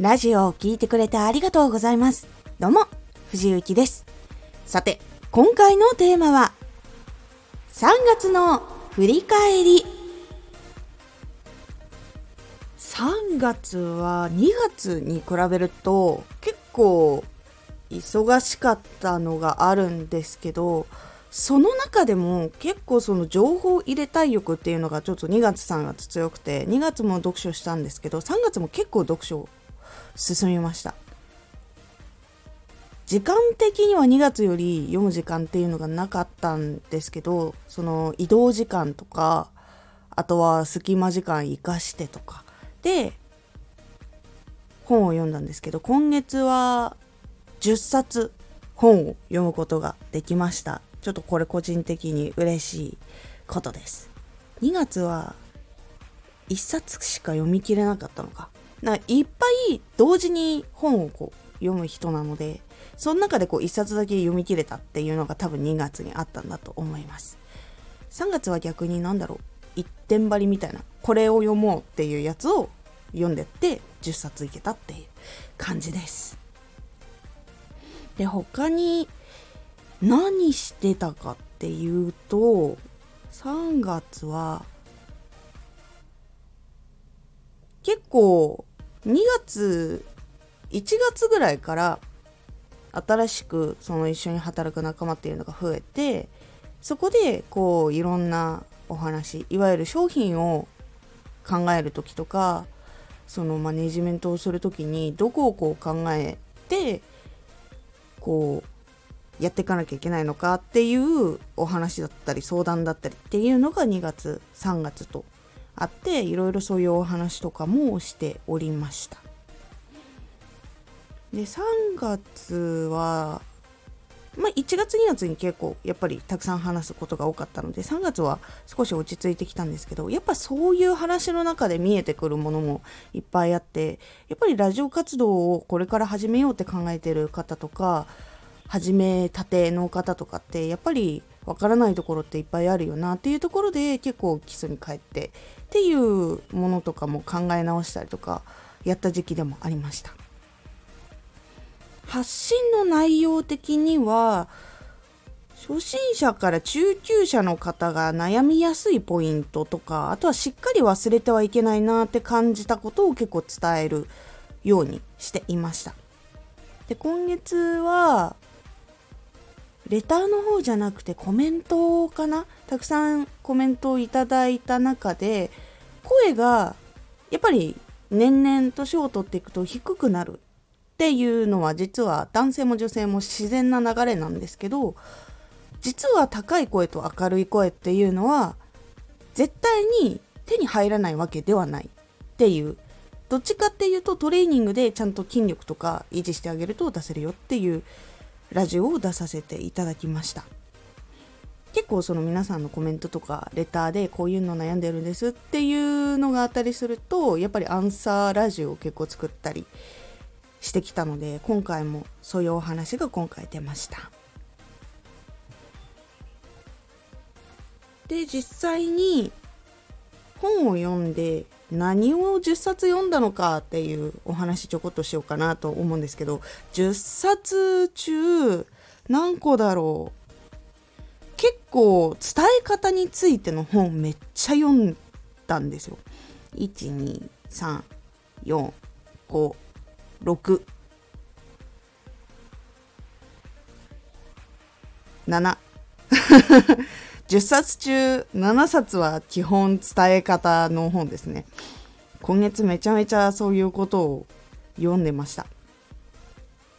ラジオを聴いてくれてありがとうございます。どうも、藤幸です。さて、今回のテーマは、3月の振り返り。3月は2月に比べると結構忙しかったのがあるんですけど、その中でも結構その情報入れたい欲っていうのがちょっと2月3月強くて2月も読書したんですけど3月も結構読書進みました。時間的には2月より読む時間っていうのがなかったんですけどその移動時間とかあとは隙間時間生かしてとかで本を読んだんですけど今月は10冊本を読むことができました。ちょっとこれ個人的に嬉しいことです。2月は1冊しか読み切れなかったのか。ないっぱい同時に本をこう読む人なのでその中でこう1冊だけ読み切れたっていうのが多分2月にあったんだと思います。3月は逆に何だろう一点張りみたいなこれを読もうっていうやつを読んでって10冊いけたっていう感じです。で他に何してたかっていうと3月は結構2月1月ぐらいから新しくその一緒に働く仲間っていうのが増えてそこでこういろんなお話いわゆる商品を考える時とかそのマネジメントをする時にどこをこう考えてこうやっていかなきゃいけないのかっていうお話だったり相談だったりっていうのが2月3月とあっていろいろそういうお話とかもしておりました。で3月はまあ1月2月に結構やっぱりたくさん話すことが多かったので3月は少し落ち着いてきたんですけどやっぱそういう話の中で見えてくるものもいっぱいあってやっぱりラジオ活動をこれから始めようって考えてる方とか始めたての方とかってやっぱりわからないところっていっぱいあるよなっていうところで結構基礎に帰ってっていうものとかも考え直したりとかやった時期でもありました。発信の内容的には初心者から中級者の方が悩みやすいポイントとかあとはしっかり忘れてはいけないなって感じたことを結構伝えるようにしていました。で今月はレターの方じゃなくてコメントかな？たくさんコメントをいただいた中で声がやっぱり年々年を取っていくと低くなるっていうのは実は男性も女性も自然な流れなんですけど実は高い声と明るい声っていうのは絶対に手に入らないわけではないっていう。どっちかっていうとトレーニングでちゃんと筋力とか維持してあげると出せるよっていうラジオを出させていただきました。結構その皆さんのコメントとかレターでこういうの悩んでるんですっていうのがあったりするとやっぱりアンサーラジオを結構作ったりしてきたので今回もそういうお話が今回出ました。で実際に本を読んで何を10冊読んだのかっていうお話ちょこっとしようかなと思うんですけど10冊中何個だろう結構伝え方についての本めっちゃ読んだんですよ。12345 6 7 10冊中7冊は基本伝え方の本ですね。今月めちゃめちゃそういうことを読んでました。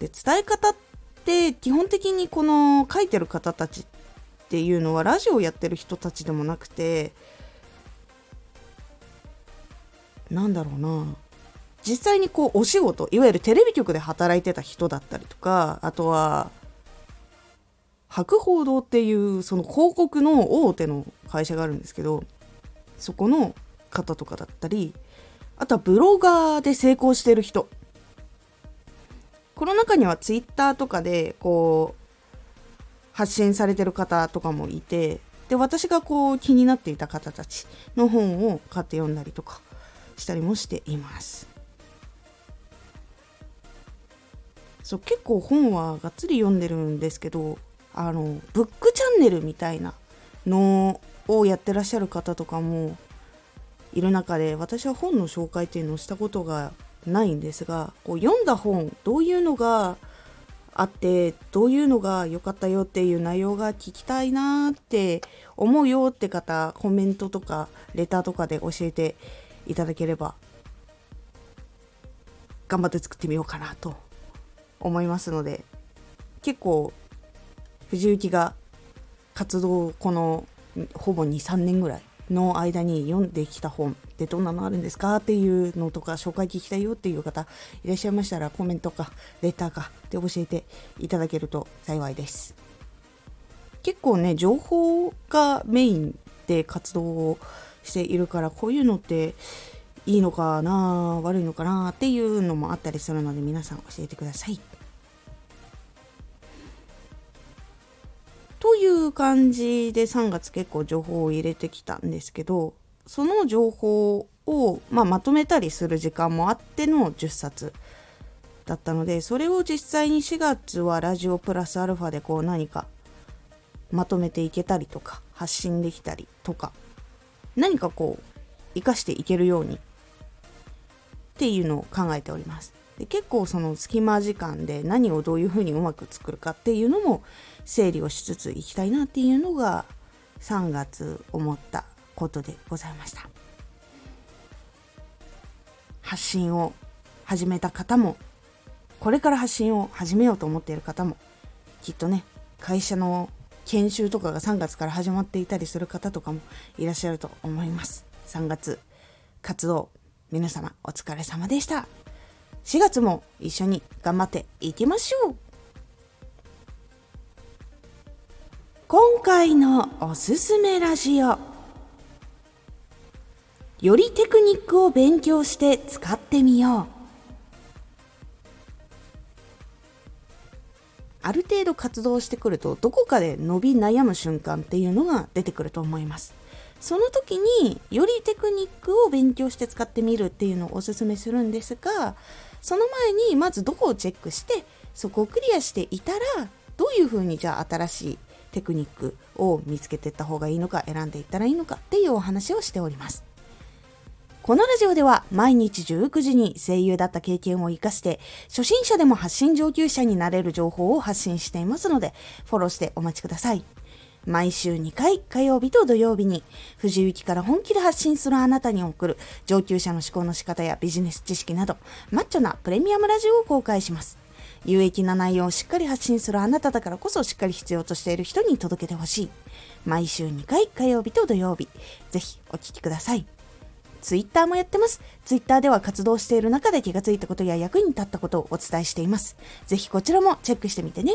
で伝え方って基本的にこの書いてる方たちっていうのはラジオをやってる人たちでもなくてなんだろうな。実際にこうお仕事いわゆるテレビ局で働いてた人だったりとかあとは博報堂っていうその広告の大手の会社があるんですけどそこの方とかだったりあとはブロガーで成功してる人。この中にはツイッターとかでこう発信されてる方とかもいてで私がこう気になっていた方たちの本を買って読んだりとかしたりもしています。そう結構本はがっつり読んでるんですけどあのブックチャンネルみたいなのをやってらっしゃる方とかもいる中で私は本の紹介っていうのをしたことがないんですがこう読んだ本どういうのがあってどういうのが良かったよっていう内容が聞きたいなって思うよって方コメントとかレターとかで教えていただければ頑張って作ってみようかなと思いますので結構藤幸が活動このほぼ23年ぐらいの間に読んできた本ってどんなのあるんですかっていうのとか紹介聞きたいよっていう方いらっしゃいましたらコメントかレターかで教えていただけると幸いです。結構ね情報がメインで活動をしているからこういうのっていいのかな悪いのかなっていうのもあったりするので皆さん教えてください。という感じで3月結構情報を入れてきたんですけどその情報を、まあ、まとめたりする時間もあっての10冊だったのでそれを実際に4月はラジオプラスアルファでこう何かまとめていけたりとか発信できたりとか何かこう生かしていけるようにっていうのを考えております。で結構その隙間時間で何をどういうふうにうまく作るかっていうのも整理をしつついきたいなっていうのが3月思ったことでございました。発信を始めた方もこれから発信を始めようと思っている方もきっとね会社の研修とかが3月から始まっていたりする方とかもいらっしゃると思います。3月活動皆様お疲れ様でした。4月も一緒に頑張っていきましょう。今回のおすすめラジオ。よりテクニックを勉強して使ってみよう。ある程度活動してくるとどこかで伸び悩む瞬間っていうのが出てくると思います。その時によりテクニックを勉強して使ってみるっていうのをおすすめするんですがその前にまずどこをチェックしてそこをクリアしていたらどういうふうにじゃあ新しいテクニックを見つけていった方がいいのか選んでいったらいいのかっていうお話をしております。このラジオでは毎日19時に声優だった経験を活かして初心者でも発信上級者になれる情報を発信していますのでフォローしてお待ちください。毎週2回火曜日と土曜日に藤雪から本気で発信するあなたに送る上級者の思考の仕方やビジネス知識などマッチョなプレミアムラジオを公開します。有益な内容をしっかり発信するあなただからこそしっかり必要としている人に届けてほしい。毎週2回火曜日と土曜日。ぜひお聴きください。ツイッターもやってます。ツイッターでは活動している中で気がついたことや役に立ったことをお伝えしています。ぜひこちらもチェックしてみてね。